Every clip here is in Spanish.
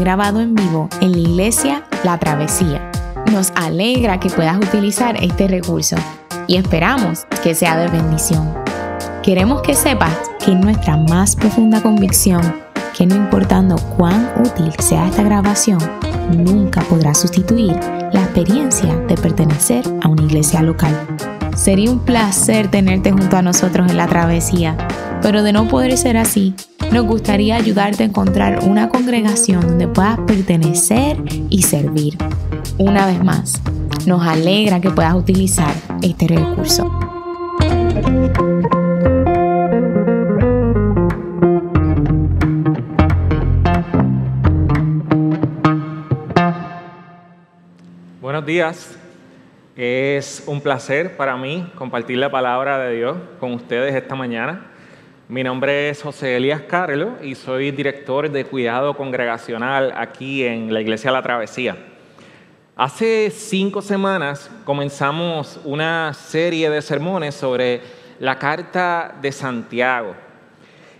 grabado en vivo en la iglesia La Travesía. Nos alegra que puedas utilizar este recurso y esperamos que sea de bendición. Queremos que sepas que nuestra más profunda convicción que no importando cuán útil sea esta grabación, nunca podrá sustituir la experiencia de pertenecer a una iglesia local. Sería un placer tenerte junto a nosotros en la travesía, pero de no poder ser así, nos gustaría ayudarte a encontrar una congregación donde puedas pertenecer y servir. Una vez más, nos alegra que puedas utilizar este recurso. Buenos días. Es un placer para mí compartir la palabra de Dios con ustedes esta mañana. Mi nombre es José Elías Carlo y soy director de cuidado congregacional aquí en la Iglesia La Travesía. Hace cinco semanas comenzamos una serie de sermones sobre la carta de Santiago.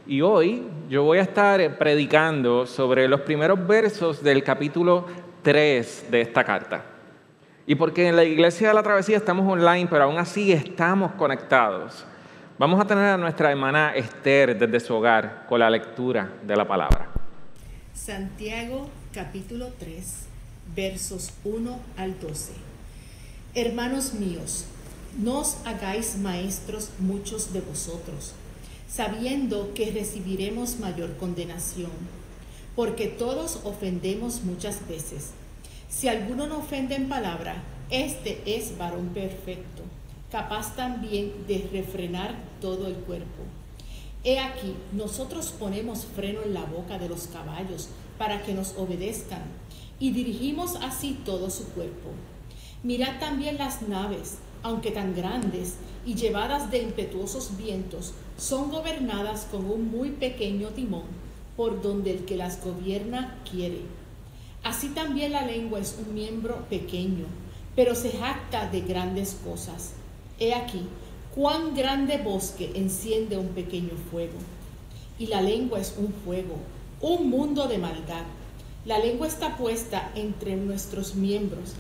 Y hoy yo voy a estar predicando sobre los primeros versos del capítulo 3 de esta carta. Y porque en la iglesia de la travesía estamos online, pero aún así estamos conectados, vamos a tener a nuestra hermana Esther desde su hogar con la lectura de la palabra. Santiago capítulo 3, versos 1 al 12. Hermanos míos, no os hagáis maestros muchos de vosotros, sabiendo que recibiremos mayor condenación, porque todos ofendemos muchas veces. Si alguno no ofende en palabra, este es varón perfecto, capaz también de refrenar todo el cuerpo. He aquí, nosotros ponemos freno en la boca de los caballos para que nos obedezcan y dirigimos así todo su cuerpo. Mirad también las naves, aunque tan grandes y llevadas de impetuosos vientos, son gobernadas con un muy pequeño timón, por donde el que las gobierna quiere Así también la lengua es un miembro pequeño, pero se jacta de grandes cosas. He aquí, cuán grande bosque enciende un pequeño fuego. Y la lengua es un fuego, un mundo de maldad. La lengua está puesta entre nuestros miembros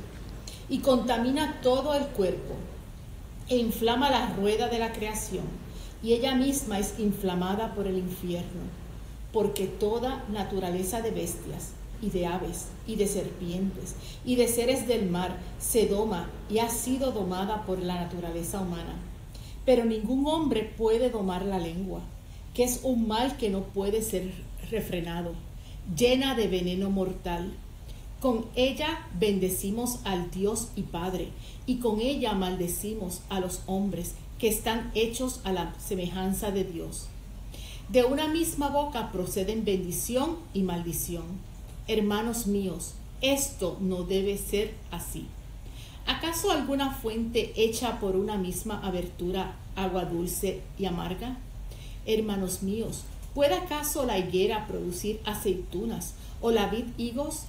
y contamina todo el cuerpo e inflama la rueda de la creación y ella misma es inflamada por el infierno, porque toda naturaleza de bestias y de aves y de serpientes y de seres del mar se doma y ha sido domada por la naturaleza humana. Pero ningún hombre puede domar la lengua, que es un mal que no puede ser refrenado, llena de veneno mortal. Con ella bendecimos al Dios y Padre, y con ella maldecimos a los hombres que están hechos a la semejanza de Dios. De una misma boca proceden bendición y maldición. Hermanos míos, esto no debe ser así. ¿Acaso alguna fuente hecha por una misma abertura agua dulce y amarga? Hermanos míos, ¿puede acaso la higuera producir aceitunas o la vid higos?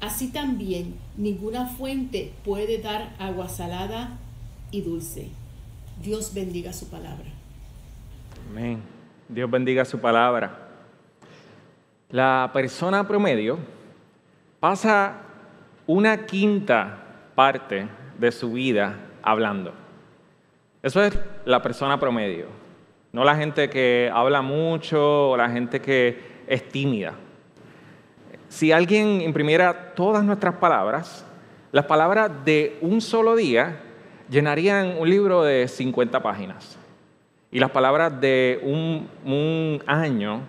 Así también ninguna fuente puede dar agua salada y dulce. Dios bendiga su palabra. Amén. Dios bendiga su palabra. La persona promedio pasa una quinta parte de su vida hablando. Eso es la persona promedio, no la gente que habla mucho o la gente que es tímida. Si alguien imprimiera todas nuestras palabras, las palabras de un solo día llenarían un libro de 50 páginas. Y las palabras de un, un año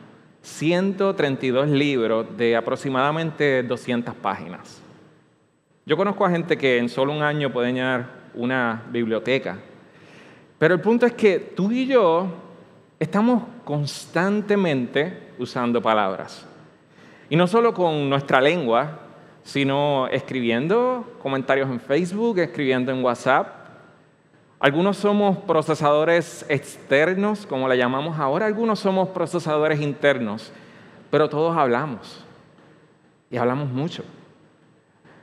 132 libros de aproximadamente 200 páginas. Yo conozco a gente que en solo un año puede llenar una biblioteca, pero el punto es que tú y yo estamos constantemente usando palabras. Y no solo con nuestra lengua, sino escribiendo comentarios en Facebook, escribiendo en WhatsApp, algunos somos procesadores externos, como le llamamos ahora, algunos somos procesadores internos, pero todos hablamos y hablamos mucho.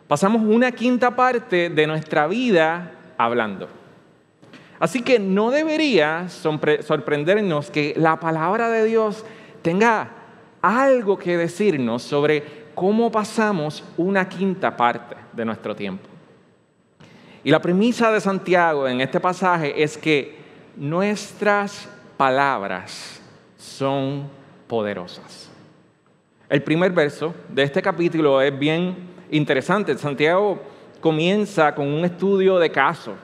Pasamos una quinta parte de nuestra vida hablando. Así que no debería sorprendernos que la palabra de Dios tenga algo que decirnos sobre cómo pasamos una quinta parte de nuestro tiempo. Y la premisa de Santiago en este pasaje es que nuestras palabras son poderosas. El primer verso de este capítulo es bien interesante. Santiago comienza con un estudio de caso.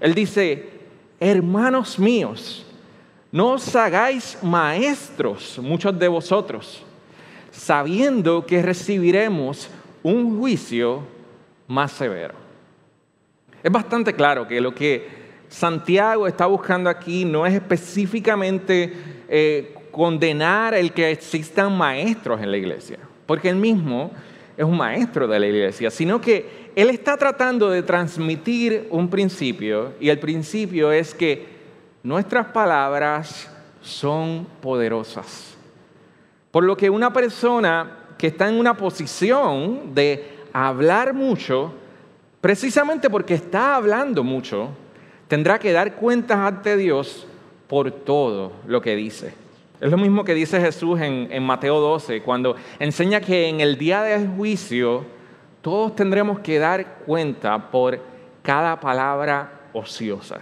Él dice, hermanos míos, no os hagáis maestros muchos de vosotros, sabiendo que recibiremos un juicio más severo. Es bastante claro que lo que Santiago está buscando aquí no es específicamente eh, condenar el que existan maestros en la iglesia, porque él mismo es un maestro de la iglesia, sino que él está tratando de transmitir un principio y el principio es que nuestras palabras son poderosas. Por lo que una persona que está en una posición de hablar mucho, precisamente porque está hablando mucho, tendrá que dar cuentas ante Dios por todo lo que dice. Es lo mismo que dice Jesús en, en Mateo 12, cuando enseña que en el día del juicio, todos tendremos que dar cuenta por cada palabra ociosa.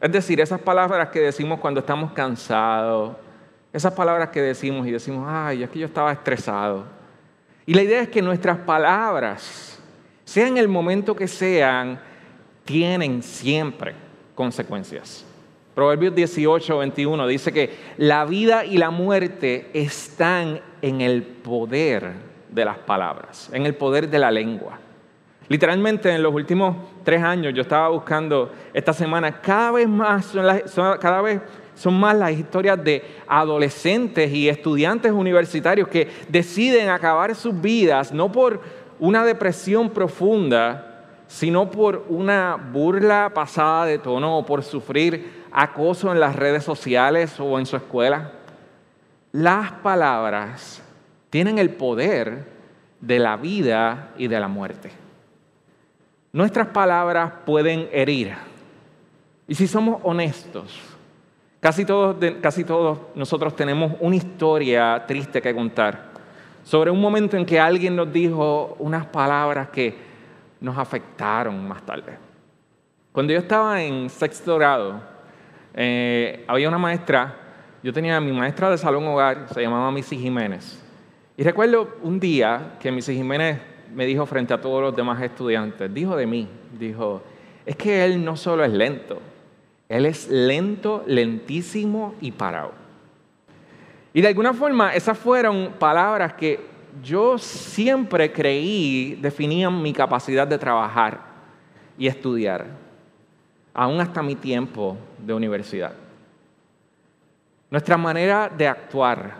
Es decir, esas palabras que decimos cuando estamos cansados, esas palabras que decimos y decimos, ay, es que yo estaba estresado. Y la idea es que nuestras palabras, sean en el momento que sean, tienen siempre consecuencias. Proverbios 18, 21 dice que la vida y la muerte están en el poder de las palabras, en el poder de la lengua. Literalmente en los últimos tres años yo estaba buscando esta semana, cada vez más son, cada vez son más las historias de adolescentes y estudiantes universitarios que deciden acabar sus vidas no por una depresión profunda, sino por una burla pasada de tono o por sufrir acoso en las redes sociales o en su escuela. Las palabras tienen el poder de la vida y de la muerte. Nuestras palabras pueden herir. Y si somos honestos, casi todos, casi todos nosotros tenemos una historia triste que contar sobre un momento en que alguien nos dijo unas palabras que nos afectaron más tarde. Cuando yo estaba en sexto grado, eh, había una maestra, yo tenía mi maestra de salón hogar, se llamaba Missy Jiménez. Y recuerdo un día que Mrs. Jiménez me dijo frente a todos los demás estudiantes, dijo de mí, dijo, es que él no solo es lento, él es lento, lentísimo y parado. Y de alguna forma esas fueron palabras que yo siempre creí definían mi capacidad de trabajar y estudiar, aún hasta mi tiempo de universidad. Nuestra manera de actuar,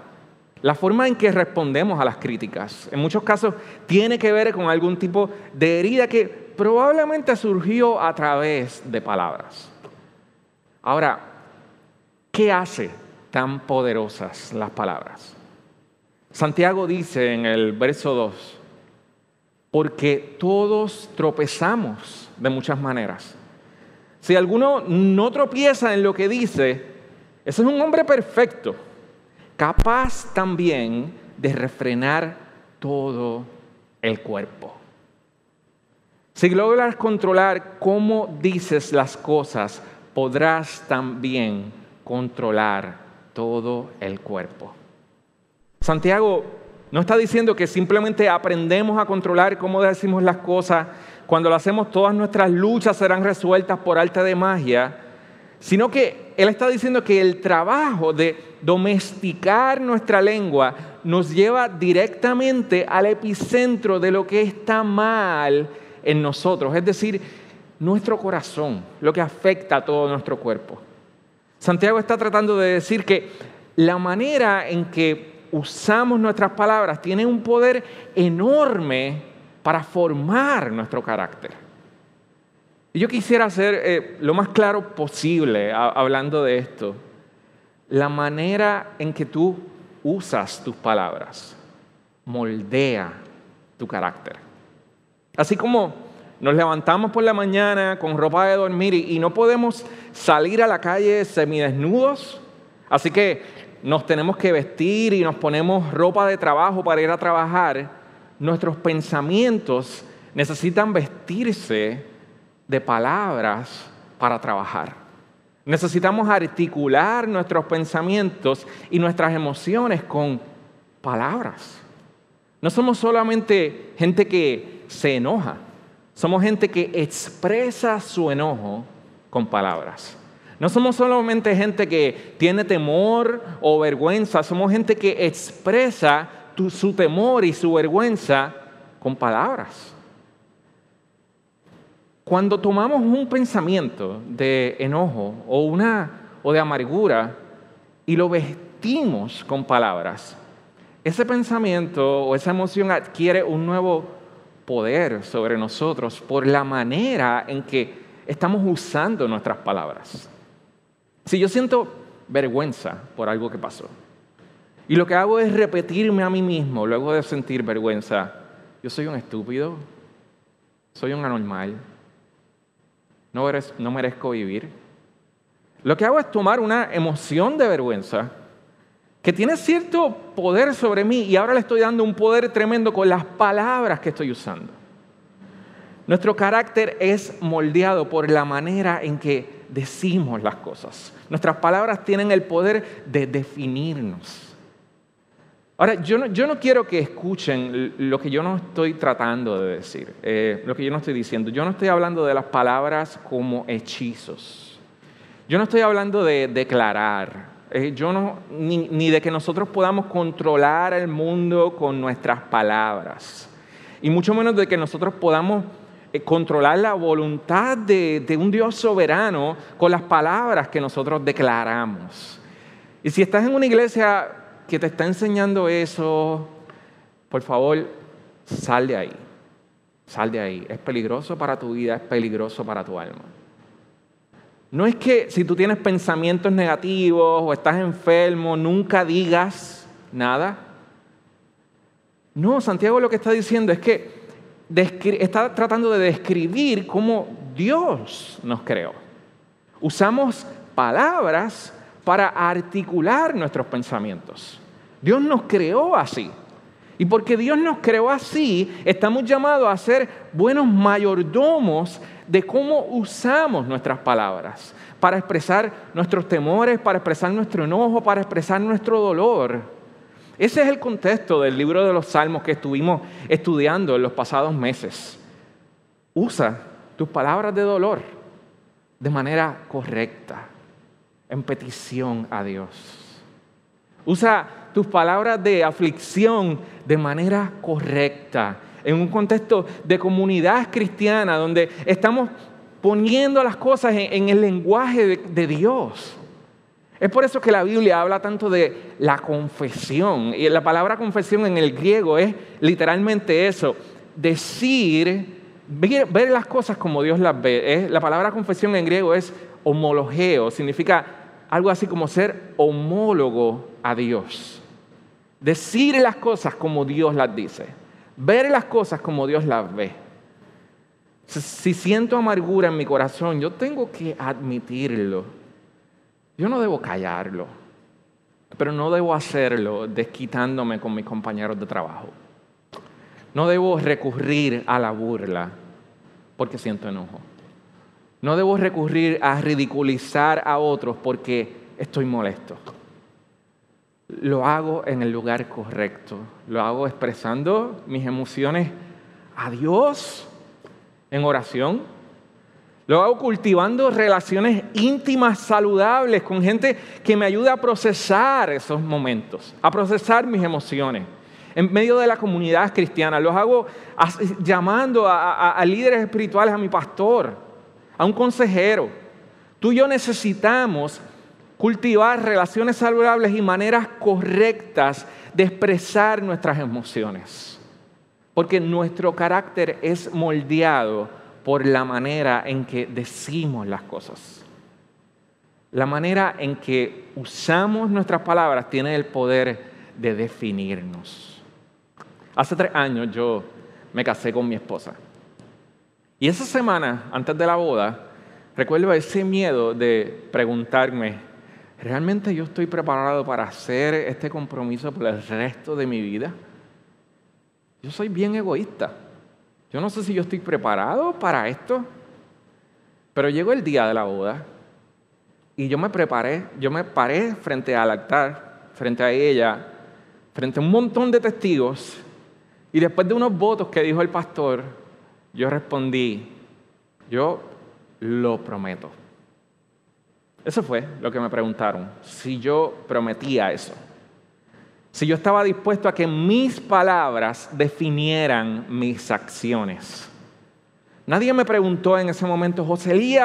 la forma en que respondemos a las críticas, en muchos casos, tiene que ver con algún tipo de herida que probablemente surgió a través de palabras. Ahora, ¿qué hace tan poderosas las palabras? Santiago dice en el verso 2, porque todos tropezamos de muchas maneras. Si alguno no tropieza en lo que dice, ese es un hombre perfecto capaz también de refrenar todo el cuerpo. Si logras controlar cómo dices las cosas, podrás también controlar todo el cuerpo. Santiago no está diciendo que simplemente aprendemos a controlar cómo decimos las cosas, cuando lo hacemos todas nuestras luchas serán resueltas por arte de magia, sino que Él está diciendo que el trabajo de domesticar nuestra lengua nos lleva directamente al epicentro de lo que está mal en nosotros, es decir, nuestro corazón, lo que afecta a todo nuestro cuerpo. Santiago está tratando de decir que la manera en que usamos nuestras palabras tiene un poder enorme para formar nuestro carácter. Y yo quisiera ser eh, lo más claro posible hablando de esto. La manera en que tú usas tus palabras moldea tu carácter. Así como nos levantamos por la mañana con ropa de dormir y, y no podemos salir a la calle semidesnudos, así que nos tenemos que vestir y nos ponemos ropa de trabajo para ir a trabajar, nuestros pensamientos necesitan vestirse de palabras para trabajar. Necesitamos articular nuestros pensamientos y nuestras emociones con palabras. No somos solamente gente que se enoja, somos gente que expresa su enojo con palabras. No somos solamente gente que tiene temor o vergüenza, somos gente que expresa su temor y su vergüenza con palabras. Cuando tomamos un pensamiento de enojo o, una, o de amargura y lo vestimos con palabras, ese pensamiento o esa emoción adquiere un nuevo poder sobre nosotros por la manera en que estamos usando nuestras palabras. Si yo siento vergüenza por algo que pasó y lo que hago es repetirme a mí mismo luego de sentir vergüenza, yo soy un estúpido, soy un anormal, no, merezco vivir. Lo que hago es tomar una emoción de vergüenza que tiene cierto poder sobre mí y ahora le estoy dando un poder tremendo con las palabras que estoy usando. Nuestro carácter es moldeado por la manera en que decimos las cosas. Nuestras palabras tienen el poder de definirnos. Ahora, yo no, yo no quiero que escuchen lo que yo no estoy tratando de decir, eh, lo que yo no estoy diciendo. Yo no estoy hablando de las palabras como hechizos. Yo no estoy hablando de declarar. Eh, yo no, ni, de que nosotros podamos controlar el mundo con nuestras palabras. Y mucho menos de que nosotros podamos eh, controlar la voluntad de un Dios soberano con las palabras que nosotros declaramos. Y si estás en una iglesia que te está enseñando eso, por favor, sal de ahí. Sal de ahí. Es peligroso para tu vida, es peligroso para tu alma. No es que si tú tienes pensamientos negativos o estás enfermo, nunca digas nada. No, Santiago lo que está diciendo es que está tratando de describir cómo Dios nos creó. Usamos palabras para articular nuestros pensamientos. Dios nos creó así. Y porque Dios nos creó así, estamos llamados a ser buenos mayordomos de cómo usamos nuestras palabras para expresar nuestros temores, para expresar nuestro enojo, para expresar nuestro dolor. Ese es el contexto del libro de los Salmos que estuvimos estudiando en los pasados meses. Usa tus palabras de dolor de manera correcta, en petición a Dios. Usa tus palabras de aflicción de manera correcta, en un contexto de comunidad cristiana donde estamos poniendo las cosas en, el lenguaje de, Dios. Es por eso que la Biblia habla tanto de la confesión. Y la palabra confesión en el griego es literalmente eso, decir, ver, las cosas como Dios las ve. la palabra confesión en griego es homologeo, significa algo así como ser homólogo a Dios. Decir las cosas como Dios las dice. Ver las cosas como Dios las ve. Si siento amargura en mi corazón, yo tengo que admitirlo. Yo no debo callarlo, pero no debo hacerlo desquitándome con mis compañeros de trabajo. No debo recurrir a la burla porque siento enojo. No debo recurrir a ridiculizar a otros porque estoy molesto lo hago en el lugar correcto. Lo hago expresando mis emociones a Dios en oración. Lo hago cultivando relaciones íntimas, saludables, con gente que me ayude a procesar esos momentos, a procesar mis emociones. En medio de la comunidad cristiana, los hago llamando a, a líderes espirituales, a mi pastor, a un consejero. Tú y yo necesitamos cultivar relaciones saludables y maneras correctas de expresar nuestras emociones. Porque nuestro carácter es moldeado por la manera en que decimos las cosas. La manera en que usamos nuestras palabras tiene el poder de definirnos. Hace tres años yo me casé con mi esposa. Y esa semana, antes de la boda, recuerdo ese miedo de preguntarme, ¿realmente yo estoy preparado para hacer este compromiso por el resto de mi vida? yo soy bien egoísta. Yo no sé si yo estoy preparado para esto. Pero llegó el día de la boda y yo me preparé, yo me paré frente al altar, frente a ella, frente a un montón de testigos y después de unos votos que dijo el pastor, yo respondí, yo lo prometo. Eso fue lo que me preguntaron, si yo prometía eso. Si yo estaba dispuesto a que mis palabras definieran mis acciones. Nadie me preguntó en ese momento, José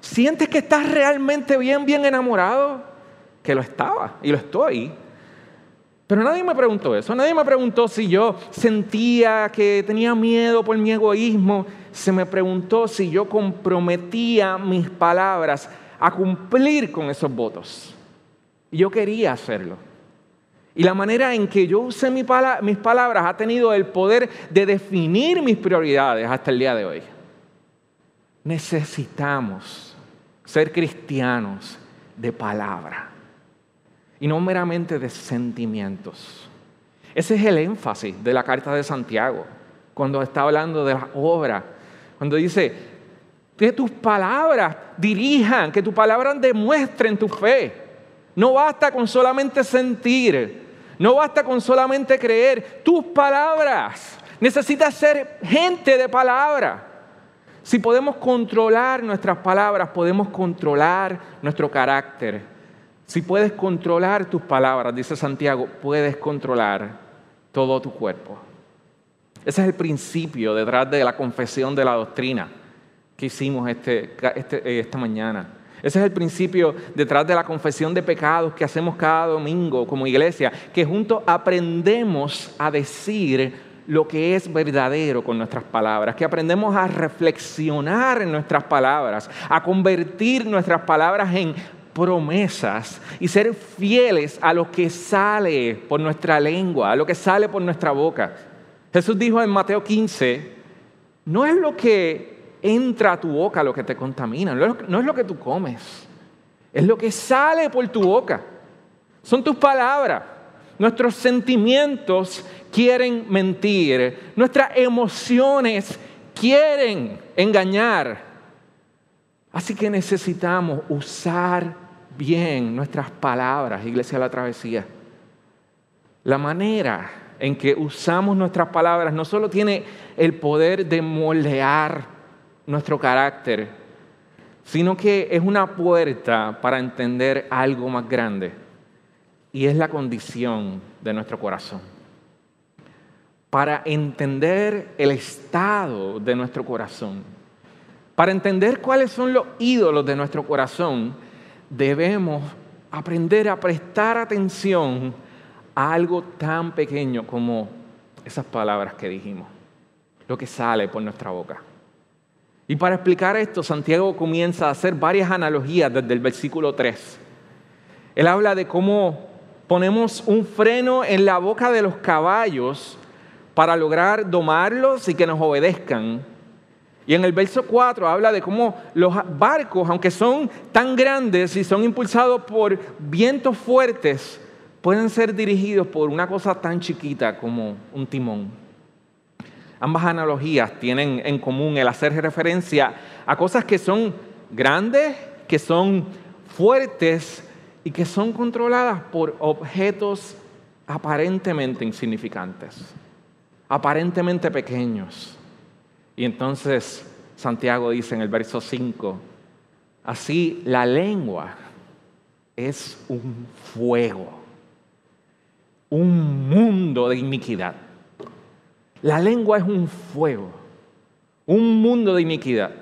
¿sientes que estás realmente bien, bien enamorado? Que lo estaba y lo estoy. Pero nadie me preguntó eso, nadie me preguntó si yo sentía que tenía miedo por mi egoísmo, se me preguntó si yo comprometía mis palabras a cumplir con esos votos. Y yo quería hacerlo. Y la manera en que yo usé mis palabras ha tenido el poder de definir mis prioridades hasta el día de hoy. Necesitamos ser cristianos de palabra y no meramente de sentimientos. Ese es el énfasis de la carta de Santiago, cuando está hablando de la obra, cuando dice, que tus palabras dirijan, que tus palabras demuestren tu fe. No basta con solamente sentir, no basta con solamente creer. Tus palabras, necesitas ser gente de palabra. Si podemos controlar nuestras palabras, podemos controlar nuestro carácter. Si puedes controlar tus palabras, dice Santiago, puedes controlar todo tu cuerpo. Ese es el principio detrás de la confesión de la doctrina que hicimos este, este, eh, esta mañana. Ese es el principio detrás de la confesión de pecados que hacemos cada domingo como iglesia, que juntos aprendemos a decir lo que es verdadero con nuestras palabras, que aprendemos a reflexionar en nuestras palabras, a convertir nuestras palabras en promesas y ser fieles a lo que sale por nuestra lengua, a lo que sale por nuestra boca. Jesús dijo en Mateo 15, no es lo que entra a tu boca lo que te contamina, no es lo que tú comes, es lo que sale por tu boca. Son tus palabras. Nuestros sentimientos quieren mentir, nuestras emociones quieren engañar. Así que necesitamos usar bien nuestras palabras, Iglesia de la Travesía. La manera en que usamos nuestras palabras no solo tiene el poder de moldear nuestro carácter, sino que es una puerta para entender algo más grande, y es la condición de nuestro corazón. Para entender el estado de nuestro corazón, para entender cuáles son los ídolos de nuestro corazón, debemos aprender a prestar atención a algo tan pequeño como esas palabras que dijimos, lo que sale por nuestra boca. Y para explicar esto, Santiago comienza a hacer varias analogías desde el versículo 3. Él habla de cómo ponemos un freno en la boca de los caballos para lograr domarlos y que nos obedezcan. Y en el verso 4 habla de cómo los barcos, aunque son tan grandes y son impulsados por vientos fuertes, pueden ser dirigidos por una cosa tan chiquita como un timón. Ambas analogías tienen en común el hacer referencia a cosas que son grandes, que son fuertes y que son controladas por objetos aparentemente insignificantes, aparentemente pequeños. Y entonces Santiago dice en el verso 5, así la lengua es un fuego, un mundo de iniquidad. La lengua es un fuego, un mundo de iniquidad.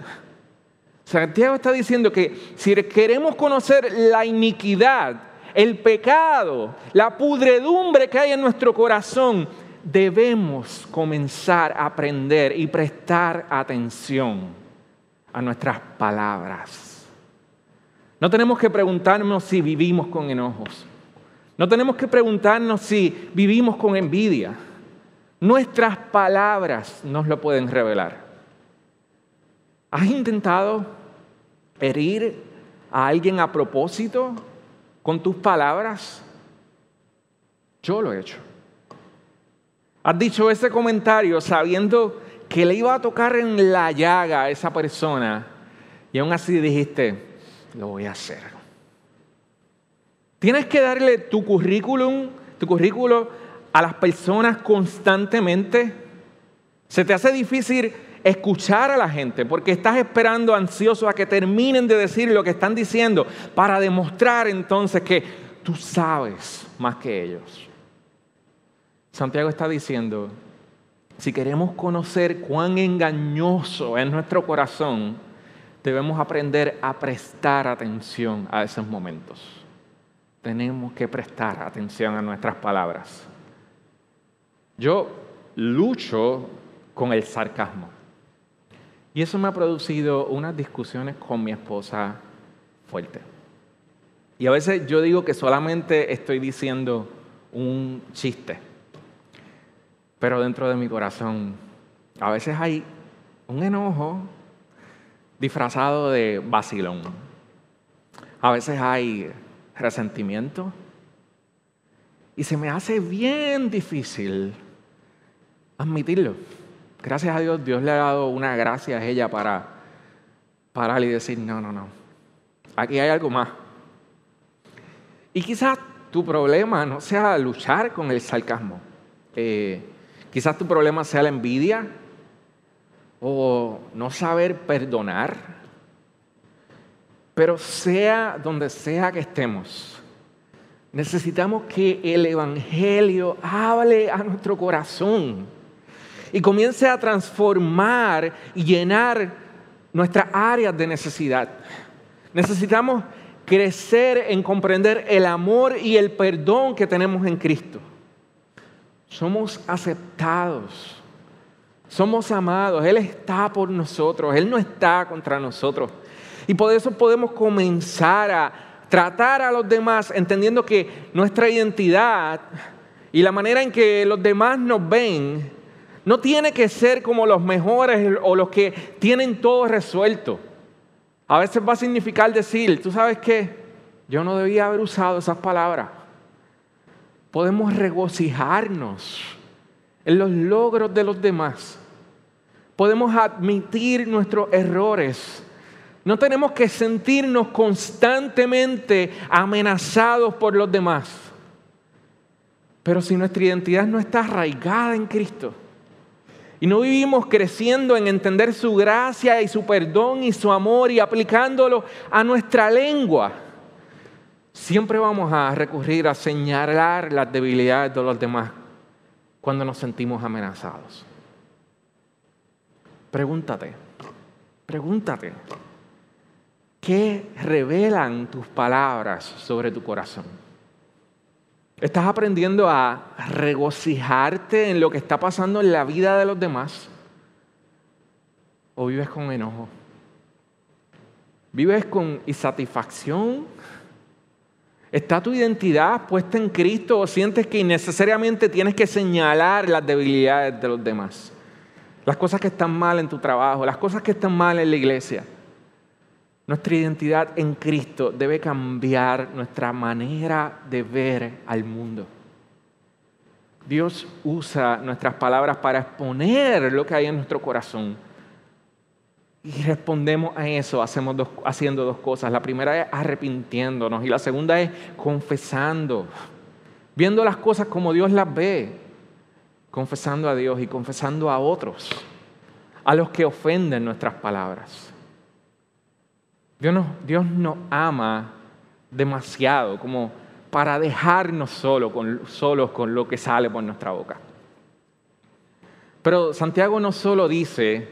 Santiago está diciendo que si queremos conocer la iniquidad, el pecado, la pudredumbre que hay en nuestro corazón, debemos comenzar a aprender y prestar atención a nuestras palabras. No tenemos que preguntarnos si vivimos con enojos. No tenemos que preguntarnos si vivimos con envidia. Nuestras palabras nos lo pueden revelar. ¿Has intentado herir a alguien a propósito con tus palabras? Yo lo he hecho. Has dicho ese comentario sabiendo que le iba a tocar en la llaga a esa persona y aún así dijiste, lo voy a hacer. Tienes que darle tu currículum, tu currículo a las personas constantemente. Se te hace difícil escuchar a la gente porque estás esperando ansioso a que terminen de decir lo que están diciendo para demostrar entonces que tú sabes más que ellos. Santiago está diciendo, si queremos conocer cuán engañoso es nuestro corazón, debemos aprender a prestar atención a esos momentos. Tenemos que prestar atención a nuestras palabras. Yo lucho con el sarcasmo. Y eso me ha producido unas discusiones con mi esposa fuerte. Y a veces yo digo que solamente estoy diciendo un chiste. Pero dentro de mi corazón a veces hay un enojo disfrazado de vacilón. A veces hay resentimiento. Y se me hace bien difícil admitirlo. Gracias a Dios, Dios le ha dado una gracia a ella para parar y decir, no, no, no, aquí hay algo más. Y quizás tu problema no sea luchar con el sarcasmo. Eh, quizás tu problema sea la envidia o no saber perdonar. Pero sea donde sea que estemos, necesitamos que el Evangelio hable a nuestro corazón y comience a transformar y llenar nuestras áreas de necesidad. Necesitamos crecer en comprender el amor y el perdón que tenemos en Cristo. Somos aceptados, somos amados, Él está por nosotros, Él no está contra nosotros. Y por eso podemos comenzar a tratar a los demás entendiendo que nuestra identidad y la manera en que los demás nos ven no tiene que ser como los mejores o los que tienen todo resuelto. A veces va a significar decir, tú sabes qué, yo no debía haber usado esas palabras. Podemos regocijarnos en los logros de los demás. Podemos admitir nuestros errores. No tenemos que sentirnos constantemente amenazados por los demás. Pero si nuestra identidad no está arraigada en Cristo, y no vivimos creciendo en entender su gracia y su perdón y su amor y aplicándolo a nuestra lengua, siempre vamos a recurrir a señalar las debilidades de los demás cuando nos sentimos amenazados. Pregúntate, pregúntate, ¿qué revelan tus palabras sobre tu corazón? ¿Estás aprendiendo a regocijarte en lo que está pasando en la vida de los demás? ¿O vives con enojo? ¿Vives con insatisfacción? ¿Está tu identidad puesta en Cristo o sientes que innecesariamente tienes que señalar las debilidades de los demás? Las cosas que están mal en tu trabajo, las cosas que están mal en la iglesia. Nuestra identidad en Cristo debe cambiar nuestra manera de ver al mundo. Dios usa nuestras palabras para exponer lo que hay en nuestro corazón. Y respondemos a eso hacemos haciendo dos cosas. La primera es arrepintiéndonos y la segunda es confesando, viendo las cosas como Dios las ve, confesando a Dios y confesando a otros, a los que ofenden nuestras palabras. Dios nos, ama demasiado como para dejarnos solos con lo que sale por nuestra boca. Pero Santiago no solo dice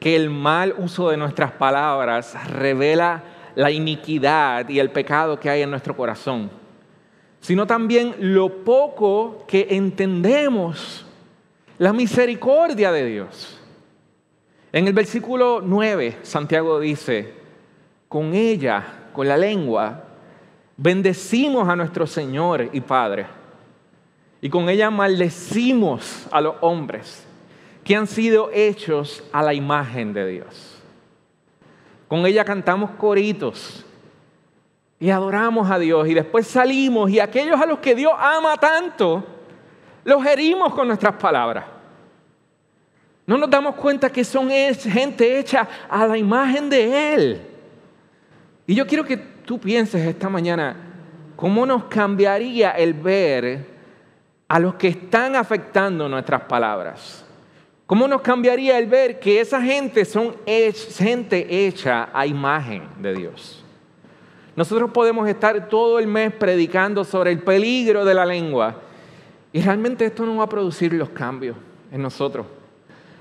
que el mal uso de nuestras palabras revela la iniquidad y el pecado que hay en nuestro corazón, sino también lo poco que entendemos la misericordia de Dios. En el versículo 9, Santiago dice, con ella, con la lengua, bendecimos a nuestro Señor y Padre. Y con ella maldecimos a los hombres que han sido hechos a la imagen de Dios. Con ella cantamos coritos y adoramos a Dios y después salimos y aquellos a los que Dios ama tanto, Los herimos con nuestras palabras. No nos damos cuenta que son gente hecha a la imagen de Él. Y yo quiero que tú pienses esta mañana, ¿cómo nos cambiaría el ver a los que están afectando nuestras palabras? ¿Cómo nos cambiaría el ver que esa gente son gente hecha a imagen de Dios? Nosotros podemos estar todo el mes predicando sobre el peligro de la lengua y realmente esto no va a producir los cambios en nosotros.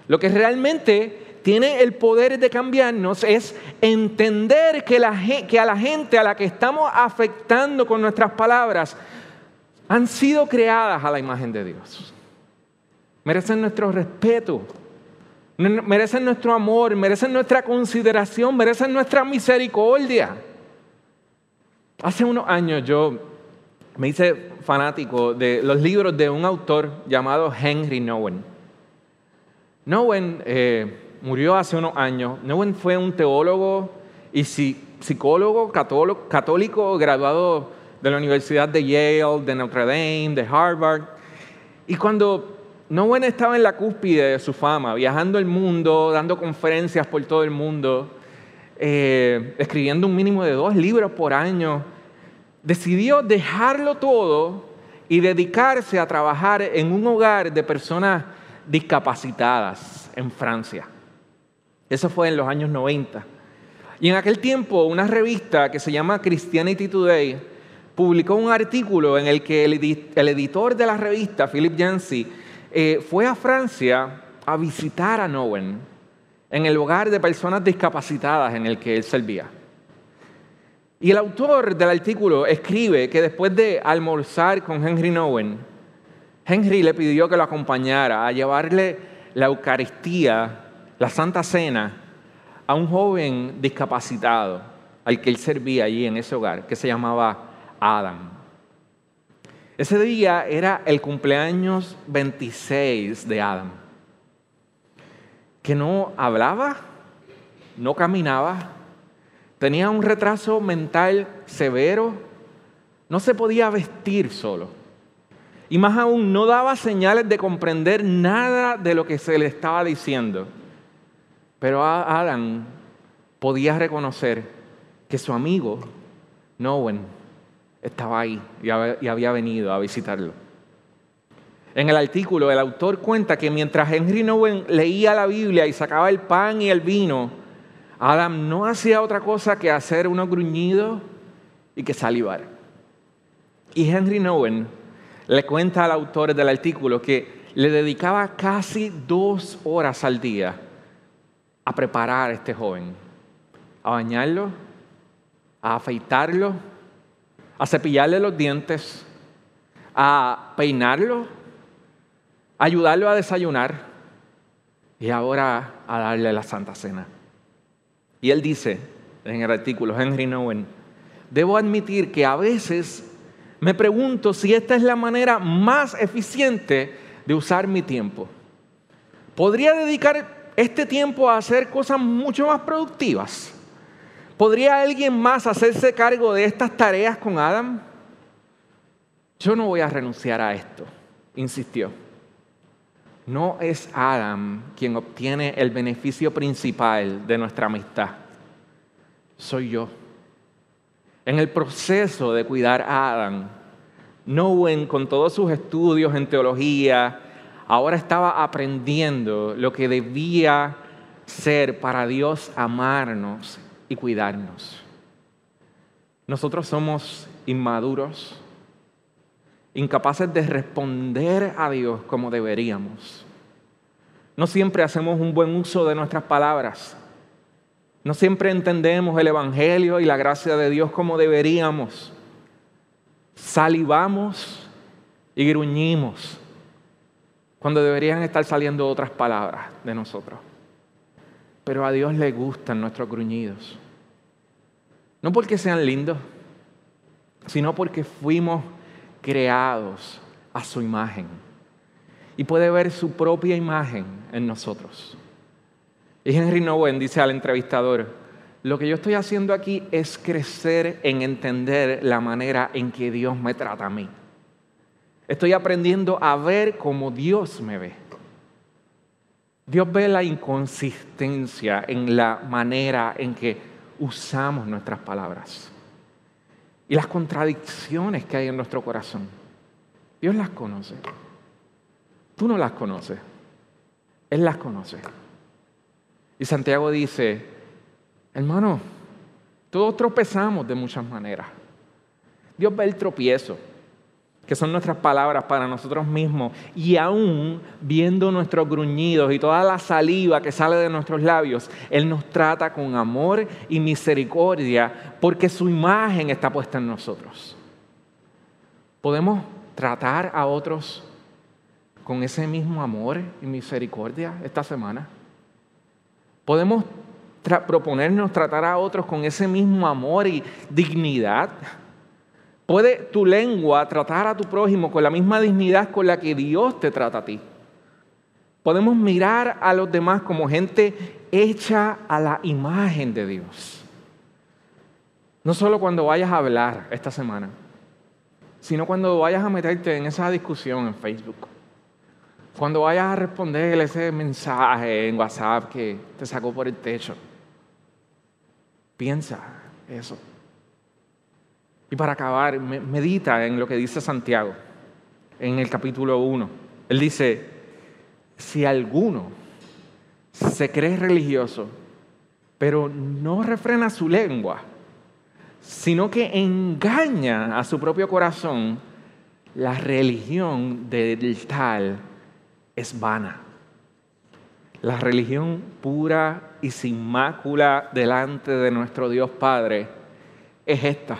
Lo que realmente tiene el poder de cambiarnos es entender que, a la gente a la que estamos afectando con nuestras palabras han sido creadas a la imagen de Dios merecen nuestro respeto, merecen nuestro amor, merecen nuestra consideración, merecen nuestra misericordia. Hace unos años yo me hice fanático de los libros de un autor llamado Henry Nowen. Nowen eh, murió hace unos años. Nowen fue un teólogo y psicólogo católico graduado de la Universidad de Yale, de Notre Dame, de Harvard. Y cuando Nowen estaba en la cúspide de su fama, viajando el mundo, dando conferencias por todo el mundo, eh, escribiendo un mínimo de dos libros por año. Decidió dejarlo todo y dedicarse a trabajar en un hogar de personas discapacitadas en Francia. Eso fue en los años 90. Y en aquel tiempo una revista que se llama Christianity Today publicó un artículo en el que el, editor de la revista, Philip Yancey, eh, fue a Francia a visitar a Nowen en el hogar de personas discapacitadas en el que él servía. Y el autor del artículo escribe que después de almorzar con Henry Nowen, Henry le pidió que lo acompañara a llevarle la Eucaristía, la Santa Cena, a un joven discapacitado al que él servía allí en ese hogar, que se llamaba Adam. Ese día era el cumpleaños 26 de Adam, que no hablaba, no caminaba, tenía un retraso mental severo, no se podía vestir solo. Y más aún, no daba señales de comprender nada de lo que se le estaba diciendo. Pero Adam podía reconocer que su amigo, Nowen, estaba ahí y había venido a visitarlo. En el artículo, el autor cuenta que mientras Henry Nowen leía la Biblia y sacaba el pan y el vino, Adam no hacía otra cosa que hacer unos gruñidos y que salivar. Y Henry Nowen le cuenta al autor del artículo que le dedicaba casi dos horas al día a preparar a este joven, a bañarlo, a afeitarlo, a cepillarle los dientes, a peinarlo, a ayudarlo a desayunar y ahora a darle la Santa Cena. Y él dice en el artículo, Henry Nowen, debo admitir que a veces me pregunto si esta es la manera más eficiente de usar mi tiempo. ¿Podría dedicar este tiempo a hacer cosas mucho más productivas? ¿Podría alguien más hacerse cargo de estas tareas con Adam? Yo no voy a renunciar a esto, insistió. No es Adam quien obtiene el beneficio principal de nuestra amistad. Soy yo. En el proceso de cuidar a Adam, Nowen, con todos sus estudios en teología, ahora estaba aprendiendo lo que debía ser para Dios amarnos y cuidarnos. Nosotros somos inmaduros, incapaces de responder a Dios como deberíamos. No siempre hacemos un buen uso de nuestras palabras. No siempre entendemos el Evangelio y la gracia de Dios como deberíamos. Salivamos y gruñimos cuando deberían estar saliendo otras palabras de nosotros pero a Dios le gustan nuestros gruñidos. No porque sean lindos, sino porque fuimos creados a su imagen. Y puede ver su propia imagen en nosotros. Y Henry Nowen dice al entrevistador, lo que yo estoy haciendo aquí es crecer en entender la manera en que Dios me trata a mí. Estoy aprendiendo a ver como Dios me ve. Dios ve la inconsistencia en la manera en que usamos nuestras palabras y las contradicciones que hay en nuestro corazón. Dios las conoce. Tú no las conoces. Él las conoce. Y Santiago dice, hermano, todos tropezamos de muchas maneras. Dios ve el tropiezo, que son nuestras palabras para nosotros mismos, y aún viendo nuestros gruñidos y toda la saliva que sale de nuestros labios, Él nos trata con amor y misericordia porque su imagen está puesta en nosotros. ¿Podemos tratar a otros con ese mismo amor y misericordia esta semana? ¿Podemos proponernos tratar a otros con ese mismo amor y dignidad? ¿Puede tu lengua tratar a tu prójimo con la misma dignidad con la que Dios te trata a ti? Podemos mirar a los demás como gente hecha a la imagen de Dios. No solo cuando vayas a hablar esta semana, sino cuando vayas a meterte en esa discusión en Facebook. Cuando vayas a responder ese mensaje en WhatsApp que te sacó por el techo. Piensa eso. Y para acabar, medita en lo que dice Santiago en el capítulo 1. Él dice, si alguno se cree religioso, pero no refrena su lengua, sino que engaña a su propio corazón, la religión del tal es vana. La religión pura y sin mácula delante de nuestro Dios Padre es esta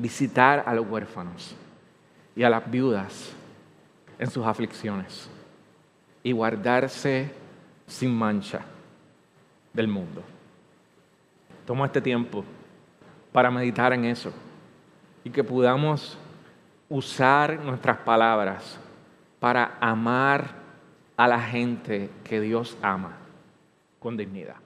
visitar a los huérfanos y a las viudas en sus aflicciones y guardarse sin mancha del mundo. Toma este tiempo para meditar en eso y que podamos usar nuestras palabras para amar a la gente que Dios ama con dignidad.